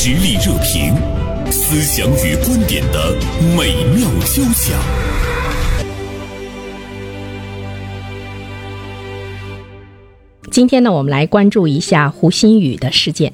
实力热评，思想与观点的美妙交响。今天呢，我们来关注一下胡鑫宇的事件。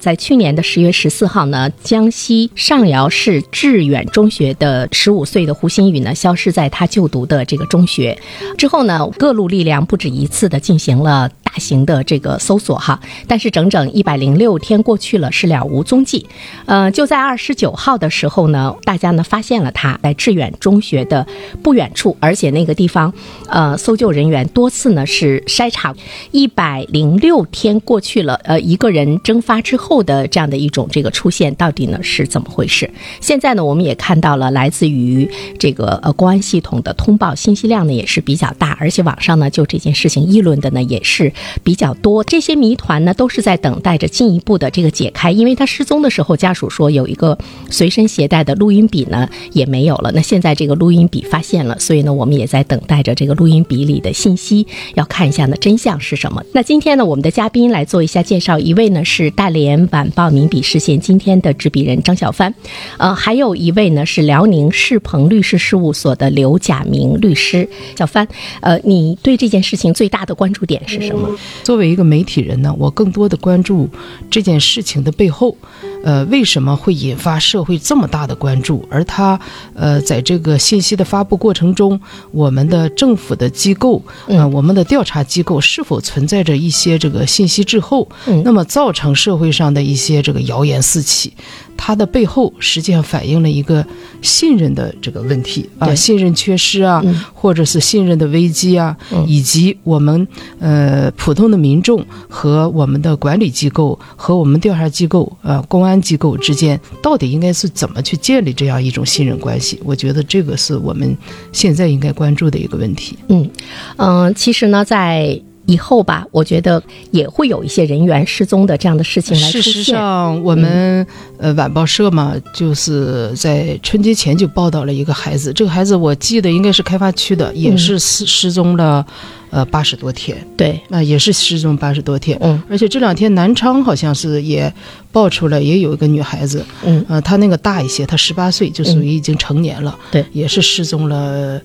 在去年的十月十四号呢，江西上饶市致远中学的十五岁的胡鑫宇呢，消失在他就读的这个中学。之后呢，各路力量不止一次的进行了。大型的这个搜索哈，但是整整一百零六天过去了，是了无踪迹。呃，就在二十九号的时候呢，大家呢发现了他在致远中学的不远处，而且那个地方，呃，搜救人员多次呢是筛查。一百零六天过去了，呃，一个人蒸发之后的这样的一种这个出现，到底呢是怎么回事？现在呢，我们也看到了来自于这个呃公安系统的通报信息量呢也是比较大，而且网上呢就这件事情议论的呢也是。比较多，这些谜团呢都是在等待着进一步的这个解开。因为他失踪的时候，家属说有一个随身携带的录音笔呢也没有了。那现在这个录音笔发现了，所以呢我们也在等待着这个录音笔里的信息，要看一下呢真相是什么。那今天呢我们的嘉宾来做一下介绍，一位呢是大连晚报名笔视线今天的执笔人张小帆，呃，还有一位呢是辽宁世鹏律师事务所的刘甲明律师。小帆，呃，你对这件事情最大的关注点是什么？作为一个媒体人呢，我更多的关注这件事情的背后，呃，为什么会引发社会这么大的关注？而他，呃，在这个信息的发布过程中，我们的政府的机构，呃，我们的调查机构是否存在着一些这个信息滞后？那么造成社会上的一些这个谣言四起。它的背后实际上反映了一个信任的这个问题啊，信任缺失啊，或者是信任的危机啊，以及我们呃普通的民众和我们的管理机构和我们调查机构呃公安机构之间到底应该是怎么去建立这样一种信任关系？我觉得这个是我们现在应该关注的一个问题。嗯嗯，其实呢，在。以后吧，我觉得也会有一些人员失踪的这样的事情来出现。事实上，我们呃晚报社嘛，就是在春节前就报道了一个孩子。这个孩子我记得应该是开发区的，也是失失踪了，呃八十多天。对，那也是失踪八十多天。嗯，而且这两天南昌好像是也爆出来，也有一个女孩子。嗯，呃，她那个大一些，她十八岁，就属于已经成年了。对，也是失踪了，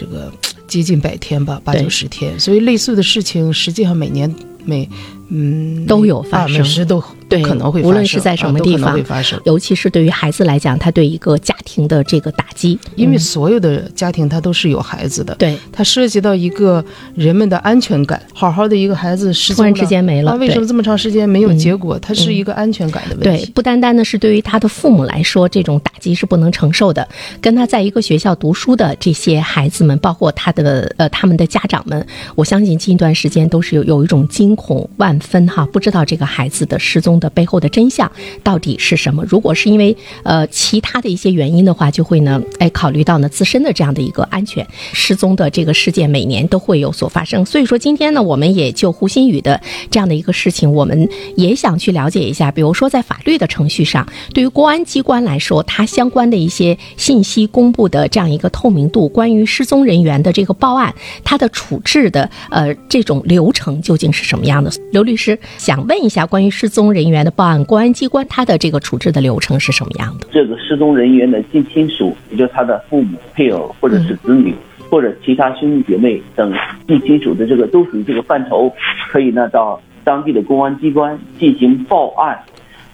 这个。接近百天吧，八九十天，所以类似的事情实际上每年每嗯都有发生，每时都。对，可能会无论是在什么地方，会发生尤其是对于孩子来讲，他对一个家庭的这个打击，因为所有的家庭他都是有孩子的，对，它涉及到一个人们的安全感。好好的一个孩子失突然之间没了，为什么这么长时间没有结果？他是一个安全感的问题。对，不单单的是对于他的父母来说，这种打击是不能承受的。跟他在一个学校读书的这些孩子们，包括他的呃他们的家长们，我相信近一段时间都是有有一种惊恐万分哈，不知道这个孩子的失踪。的背后的真相到底是什么？如果是因为呃其他的一些原因的话，就会呢哎考虑到呢自身的这样的一个安全。失踪的这个事件每年都会有所发生，所以说今天呢，我们也就胡鑫宇的这样的一个事情，我们也想去了解一下。比如说在法律的程序上，对于公安机关来说，它相关的一些信息公布的这样一个透明度，关于失踪人员的这个报案，它的处置的呃这种流程究竟是什么样的？刘律师想问一下关于失踪人。员的报案，公安机关他的这个处置的流程是什么样的？这个失踪人员的近亲属，也就是他的父母、配偶或者是子女，或者其他兄弟姐妹等近亲属的这个都属于这个范畴，可以呢到当地的公安机关进行报案。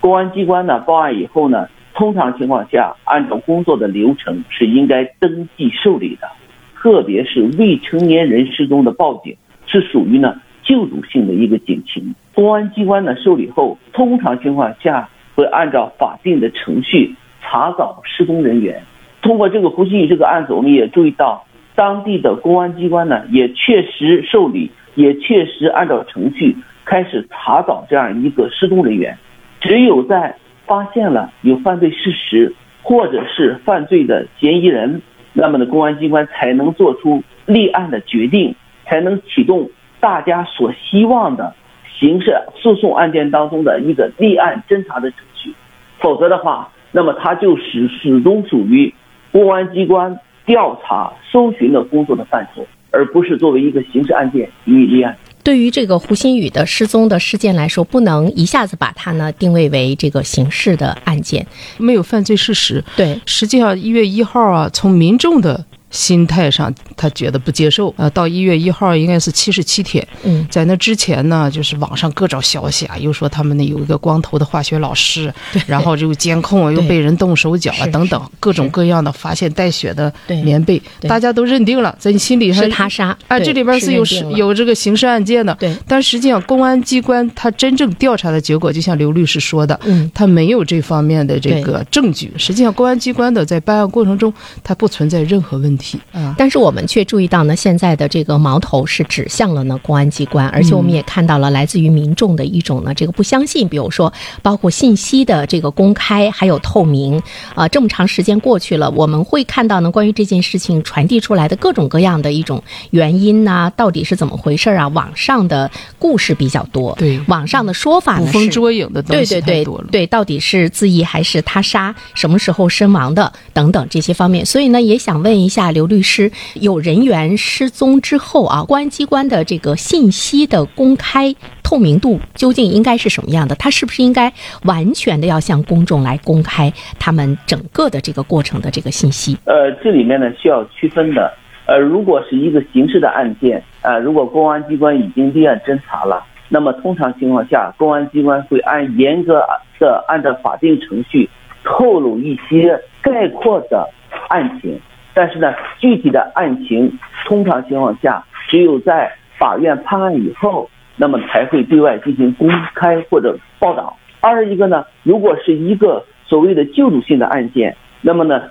公安机关呢报案以后呢，通常情况下按照工作的流程是应该登记受理的，特别是未成年人失踪的报警是属于呢。救助性的一个警情，公安机关呢受理后，通常情况下会按照法定的程序查找失踪人员。通过这个胡鑫宇这个案子，我们也注意到，当地的公安机关呢也确实受理，也确实按照程序开始查找这样一个失踪人员。只有在发现了有犯罪事实或者是犯罪的嫌疑人，那么呢公安机关才能做出立案的决定，才能启动。大家所希望的刑事诉讼案件当中的一个立案侦查的程序，否则的话，那么它就始始终属于公安机关调查搜寻的工作的范畴，而不是作为一个刑事案件予以立案。对于这个胡鑫宇的失踪的事件来说，不能一下子把它呢定位为这个刑事的案件。没有犯罪事实。对，实际上一月一号啊，从民众的心态上，他觉得不接受。呃，到一月一号应该是七十七天。嗯，在那之前呢，就是网上各种消息啊，又说他们那有一个光头的化学老师，然后就监控啊，又被人动手脚啊等等，各种各样的发现带血的棉被，大家都认定了，在你心里还是他杀。啊，这里边是有有这个刑事案件的，对。但实际上公安机关他真正调查的结果，就像刘律师说的，嗯。他没有这方面的这个证据。实际上，公安机关的在办案过程中，他不存在任何问题啊。但是我们却注意到呢，现在的这个矛头是指向了呢公安机关，而且我们也看到了来自于民众的一种呢这个不相信，比如说包括信息的这个公开还有透明啊、这么长时间过去了，我们会看到呢关于这件事情传递出来的各种各样的一种原因呐、到底是怎么回事啊？网上的故事比较多，对网上的说法捕呢是风捉影的东西对对对太多了。对，到底是自缢还是他杀？什么时候身亡的？等等这些方面，所以呢，也想问一下刘律师，有人员失踪之后啊，公安机关的这个信息的公开透明度究竟应该是什么样的？他是不是应该完全的要向公众来公开他们整个的这个过程的这个信息？呃，这里面呢需要区分的。呃，如果是一个刑事的案件，呃，如果公安机关已经立案侦查了，那么通常情况下，公安机关会按严格的按照法定程序透露一些概括的案情，但是呢，具体的案情通常情况下只有在法院判案以后，那么才会对外进行公开或者报道。二一个呢，如果是一个所谓的救助性的案件，那么呢，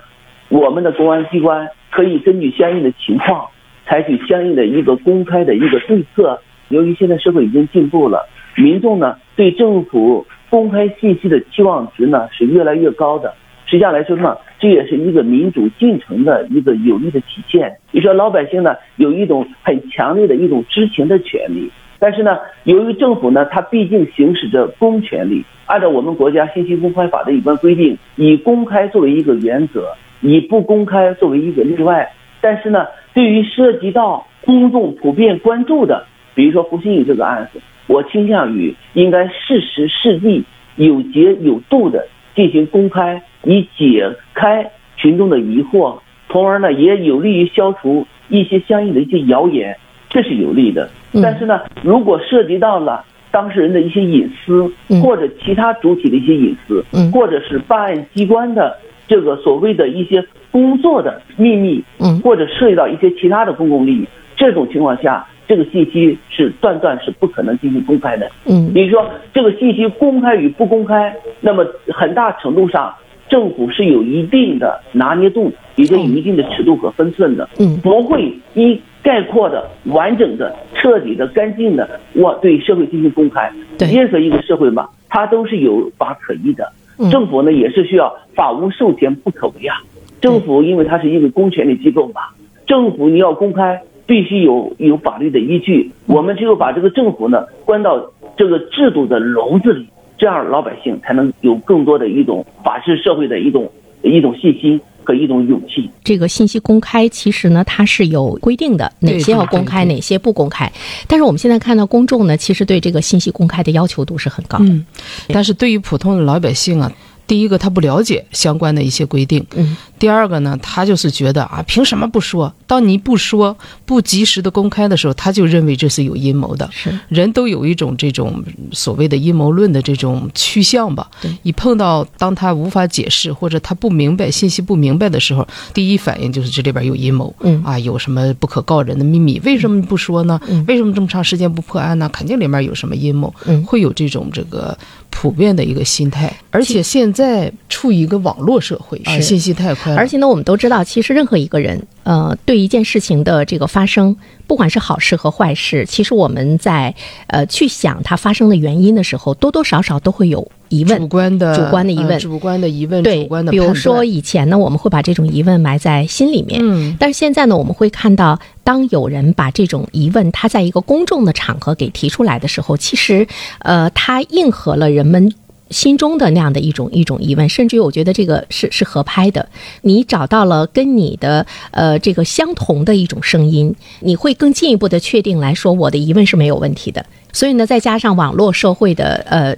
我们的公安机关可以根据相应的情况，采取相应的一个公开的一个对策。由于现在社会已经进步了，民众呢对政府公开信息的期望值呢是越来越高的。实际上来说呢，这也是一个民主进程的一个有力的体现。你说老百姓呢有一种很强烈的一种知情的权利，但是呢，由于政府呢，它毕竟行使着公权力，按照我们国家信息公开法的一般规定，以公开作为一个原则，以不公开作为一个例外。但是呢，对于涉及到公众普遍关注的，比如说胡鑫宇这个案子，我倾向于应该适时适地、有节有度的进行公开，以解开群众的疑惑，从而呢也有利于消除一些相应的一些谣言，这是有利的。嗯。但是呢，如果涉及到了当事人的一些隐私嗯，或者其他主体的一些隐私嗯，或者是办案机关的这个所谓的一些工作的秘密，嗯。或者涉及到一些其他的公共利益，这种情况下，这个信息是断断是不可能进行公开的。嗯。比如说这个信息公开与不公开，那么很大程度上政府是有一定的拿捏度，也就有一定的尺度和分寸的，嗯不会一概括的、完整的、彻底的、干净的，我对社会进行公开。对任何一个社会嘛，它都是有法可依的。嗯政府呢也是需要法无授权不可为啊。政府因为它是一个公权力机构嘛，政府你要公开，必须有有法律的依据。我们只有把这个政府呢关到这个制度的笼子里，这样老百姓才能有更多的一种法治社会的一种一种信心和一种勇气。这个信息公开，其实呢，它是有规定的，哪些要公开，哪些不公开。但是我们现在看到公众呢，其实对这个信息公开的要求度是很高的。嗯，但是对于普通的老百姓啊，第一个他不了解相关的一些规定，嗯第二个呢，他就是觉得啊，凭什么不说？当你不说、不及时的公开的时候，他就认为这是有阴谋的。是人都有一种这种所谓的阴谋论的这种趋向吧对。一碰到当他无法解释或者他不明白信息不明白的时候，第一反应就是这里边有阴谋，嗯啊，有什么不可告人的秘密？为什么不说呢？嗯为什么这么长时间不破案呢？肯定里面有什么阴谋，嗯会有这种这个普遍的一个心态。而且现在处于一个网络社会，信息太快了，而且呢，我们都知道，其实任何一个人，呃，对一件事情的这个发生，不管是好事和坏事，其实我们在呃去想它发生的原因的时候，多多少少都会有疑问主。观的主观的疑问呃主观的疑问，对主观，的比如说以前呢，我们会把这种疑问埋在心里面，嗯，但是现在呢，我们会看到，当有人把这种疑问他在一个公众的场合给提出来的时候，其实，呃，它应和了人们心中的那样的一种一种疑问，甚至于我觉得这个是是合拍的。你找到了跟你的呃这个相同的一种声音，你会更进一步的确定来说我的疑问是没有问题的。所以呢，再加上网络社会的呃。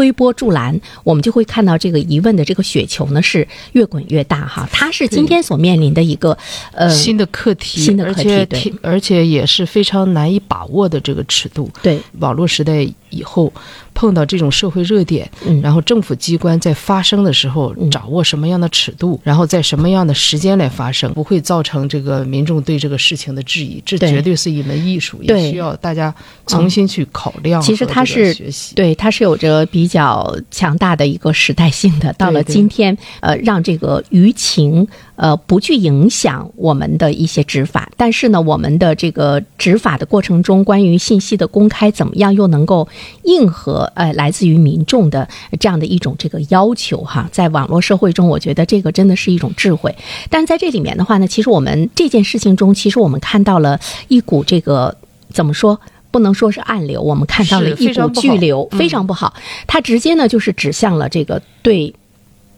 推波助澜，我们就会看到这个疑问的这个雪球呢是越滚越大哈。它是今天所面临的一个呃新的课题，新的课题，对而且也是非常难以把握的这个尺度。对，网络时代以后碰到这种社会热点，嗯然后政府机关在发生的时候嗯掌握什么样的尺度，然后在什么样的时间来发生，不会造成这个民众对这个事情的质疑。这绝对是一门艺术，也需要大家重新去考量和其实它是。对，它是有着比较强大的一个时代性的。到了今天，呃，让这个舆情呃不去影响我们的一些执法，但是呢，我们的这个执法的过程中，关于信息的公开，怎么样又能够应和呃来自于民众的这样的一种这个要求哈？在网络社会中，我觉得这个真的是一种智慧。但在这里面的话呢，其实我们这件事情中，其实我们看到了一股这个怎么说？不能说是暗流，我们看到了一股巨流，嗯非常不好。它直接呢就是指向了这个对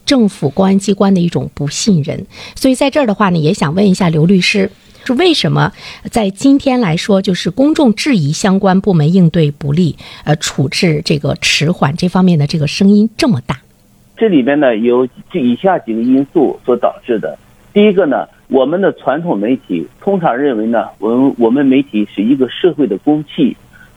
政府公安机关的一种不信任。所以在这儿的话呢，也想问一下刘律师，是为什么在今天来说，就是公众质疑相关部门应对不力，呃，处置这个迟缓这方面的这个声音这么大？这里面呢有这以下几个因素所导致的。第一个呢，我们的传统媒体通常认为呢，我们我们媒体是一个社会的公器，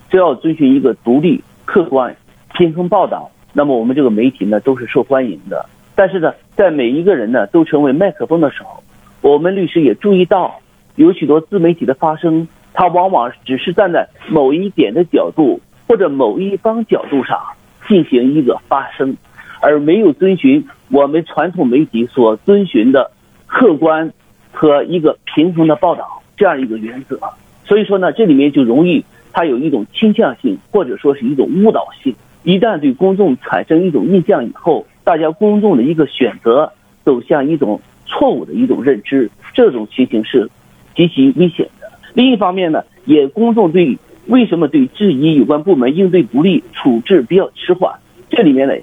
只要遵循一个独立、客观、平衡报道，那么我们这个媒体呢都是受欢迎的。但是呢，在每一个人呢都成为麦克风的时候，我们律师也注意到，有许多自媒体的发声，它往往只是站在某一点的角度或者某一方角度上进行一个发声，而没有遵循我们传统媒体所遵循的客观和一个平衡的报道这样一个原则。所以说呢，这里面就容易它有一种倾向性，或者说是一种误导性。一旦对公众产生一种印象以后，大家公众的一个选择走向一种错误的一种认知，这种情形是极其危险的。另一方面呢，也公众对为什么对质疑有关部门应对不力、处置比较迟缓，这里面呢，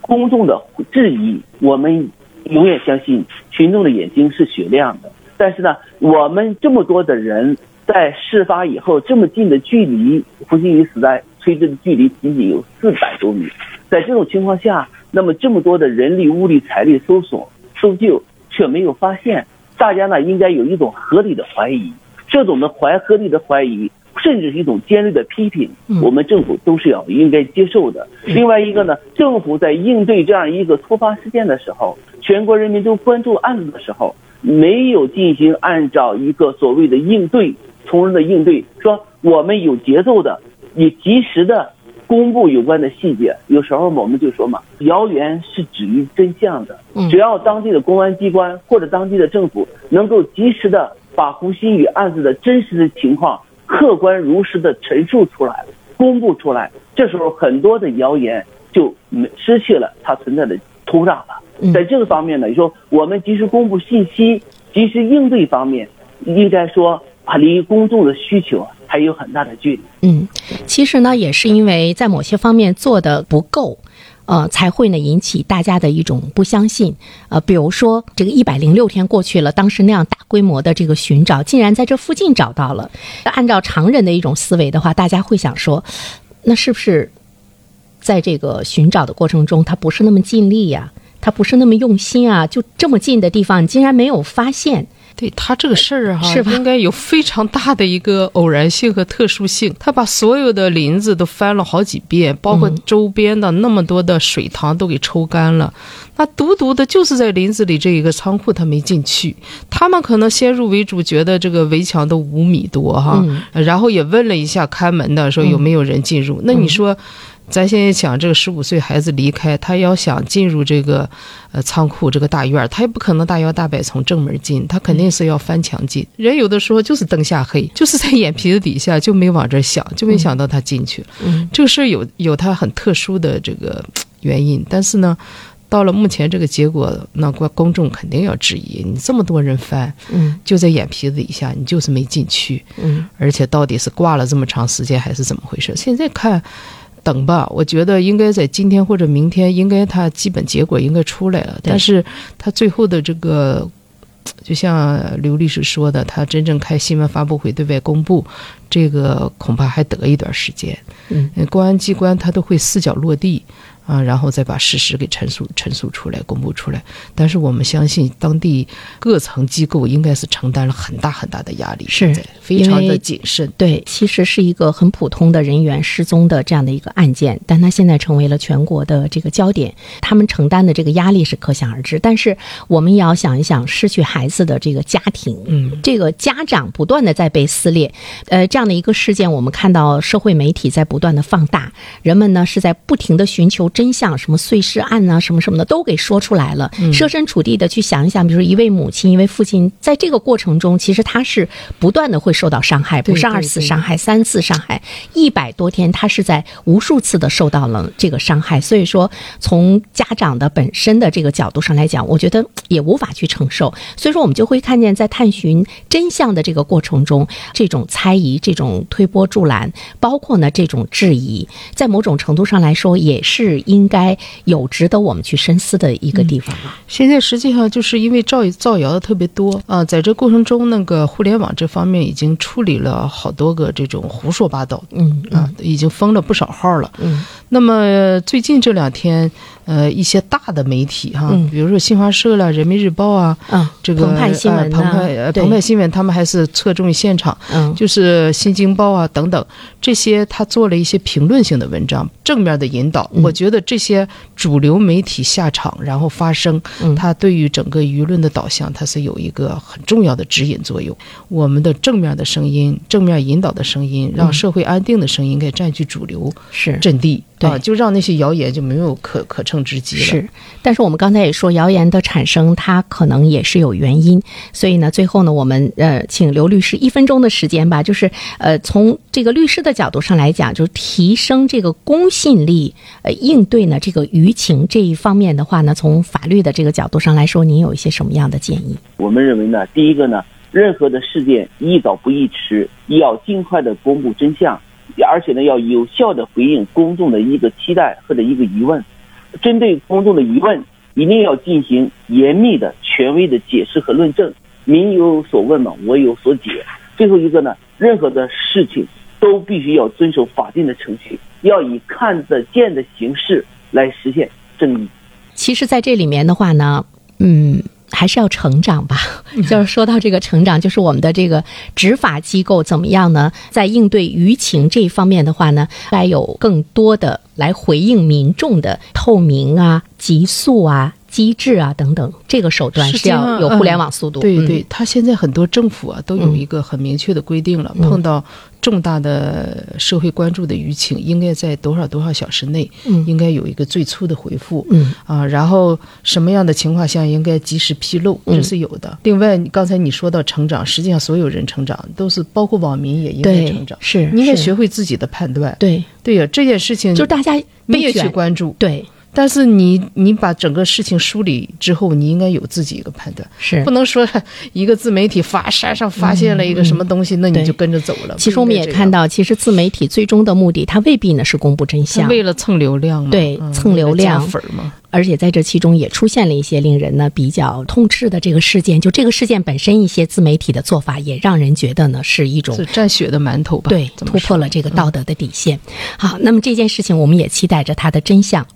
公众的质疑，我们永远相信群众的眼睛是雪亮的。但是呢，我们这么多的人在事发以后这么近的距离，胡鑫宇死在崔志的距离仅仅有四百多米，在这种情况下，那么这么多的人力、物力、财力搜索、搜救却没有发现，大家呢应该有一种合理的怀疑，这种的怀合理的怀疑，甚至是一种尖锐的批评，我们政府都是要应该接受的。另外一个呢，政府在应对这样一个突发事件的时候，全国人民都关注案子的时候，没有进行按照一个所谓的应对从容的应对，说我们有节奏的，也及时的公布有关的细节。有时候我们就说嘛，谣言是止于真相的。只要当地的公安机关或者当地的政府能够及时的把胡鑫宇案子的真实的情况客观如实的陈述出来，公布出来，这时候很多的谣言就没失去了它存在的土壤了。在这个方面呢，你说我们及时公布信息、及时应对方面，应该说啊，离公众的需求还有很大的距离。嗯，其实呢，也是因为在某些方面做的不够。呃，才会呢引起大家的一种不相信。呃，比如说这个一百零六天过去了，当时那样大规模的这个寻找，竟然在这附近找到了。按照常人的一种思维的话，大家会想说，那是不是在这个寻找的过程中，他不是那么尽力呀、他不是那么用心啊？就这么近的地方，你竟然没有发现。对他这个事儿哈，是应该有非常大的一个偶然性和特殊性。他把所有的林子都翻了好几遍，包括周边的那么多的水塘都给抽干了。那独独的就是在林子里这一个仓库，他没进去。他们可能先入为主，觉得这个围墙都五米多哈，然后也问了一下看门的，说有没有人进入。那你说？咱现在想这个十五岁孩子离开，他要想进入这个呃仓库这个大院儿，他也不可能大摇大摆从正门进，他肯定是要翻墙进。人有的时候就是灯下黑，就是在眼皮子底下就没往这儿想，就没想到他进去了。嗯，这个事儿有有他很特殊的这个原因，但是呢。到了目前这个结果，那公公众肯定要质疑你这么多人翻，嗯，就在眼皮子底下，你就是没进去，嗯，而且到底是挂了这么长时间还是怎么回事？现在看。等吧，我觉得应该在今天或者明天，应该它基本结果应该出来了。但是它最后的这个，就像刘律师说的，他真正开新闻发布会对外公布，这个恐怕还得一段时间。嗯，公安机关他都会四脚落地。啊，然后再把事实给陈述、陈述出来、公布出来。但是我们相信，当地各层机构应该是承担了很大很大的压力，是非常的谨慎。对，其实是一个很普通的人员失踪的这样的一个案件，但他现在成为了全国的这个焦点，他们承担的这个压力是可想而知。但是我们也要想一想，失去孩子的这个家庭，嗯，这个家长不断的在被撕裂，呃，这样的一个事件，我们看到社会媒体在不断的放大，人们呢是在不停的寻求。真相，什么碎尸案呢？什么什么的都给说出来了。设身处地的去想一想，比如说一位母亲、一位父亲，在这个过程中，其实他是不断的会受到伤害，不是二次伤害、三次伤害，一百多天，他是在无数次的受到了这个伤害。所以说，从家长的本身的这个角度上来讲，我觉得也无法去承受。所以说，我们就会看见，在探寻真相的这个过程中，这种猜疑、这种推波助澜，包括呢这种质疑，在某种程度上来说，也是。应该有值得我们去深思的一个地方了。现在实际上就是因为造造谣的特别多啊，在这过程中，那个互联网这方面已经处理了好多个这种胡说八道，嗯啊，已经封了不少号了。嗯，那么最近这两天。呃，一些大的媒体哈，比如说新华社了、人民日报啊，这个澎湃新闻、澎湃澎湃新闻，他们还是侧重于现场，嗯，就是新京报啊等等这些，他做了一些评论性的文章，正面的引导。我觉得这些主流媒体下场然后发声，它对于整个舆论的导向，它是有一个很重要的指引作用。我们的正面的声音、正面引导的声音，让社会安定的声音，应该占据主流阵地。对，就让那些谣言就没有可可乘之机了。是，但是我们刚才也说，谣言的产生它可能也是有原因。所以呢，最后呢，我们呃，请刘律师一分钟的时间吧，就是呃，从这个律师的角度上来讲，就是提升这个公信力，呃，应对呢这个舆情这一方面的话呢，从法律的这个角度上来说，您有一些什么样的建议？我们认为呢，第一个呢，任何的事件宜早不宜迟，要尽快的公布真相。而且呢，要有效的回应公众的一个期待或者一个疑问，针对公众的疑问，一定要进行严密的、权威的解释和论证。民有所问嘛，我有所解。最后一个呢，任何的事情都必须要遵守法定的程序，要以看得见的形式来实现正义。其实，在这里面的话呢，嗯。还是要成长吧，就是说到这个成长，就是我们的这个执法机构怎么样呢？在应对舆情这一方面的话呢，该有更多的来回应民众的透明啊、急速啊。机制啊，等等，这个手段是要有互联网速度。对对，他现在很多政府啊都有一个很明确的规定了，碰到重大的社会关注的舆情，应该在多少多少小时内，应该有一个最初的回复。嗯啊，然后什么样的情况下应该及时披露，这是有的。另外，刚才你说到成长，实际上所有人成长都是包括网民也应该成长，是应该学会自己的判断。对对呀，这件事情就大家你也去关注。对。但是你你把整个事情梳理之后，你应该有自己一个判断，是不能说一个自媒体发山上发现了一个什么东西，那你就跟着走了。其实我们也看到，其实自媒体最终的目的，它未必呢是公布真相，为了蹭流量嘛，对，蹭流量粉嘛。而且在这其中也出现了一些令人呢比较痛斥的这个事件，就这个事件本身，一些自媒体的做法也让人觉得呢是一种蘸血的馒头吧，对，突破了这个道德的底线。好，那么这件事情我们也期待着它的真相。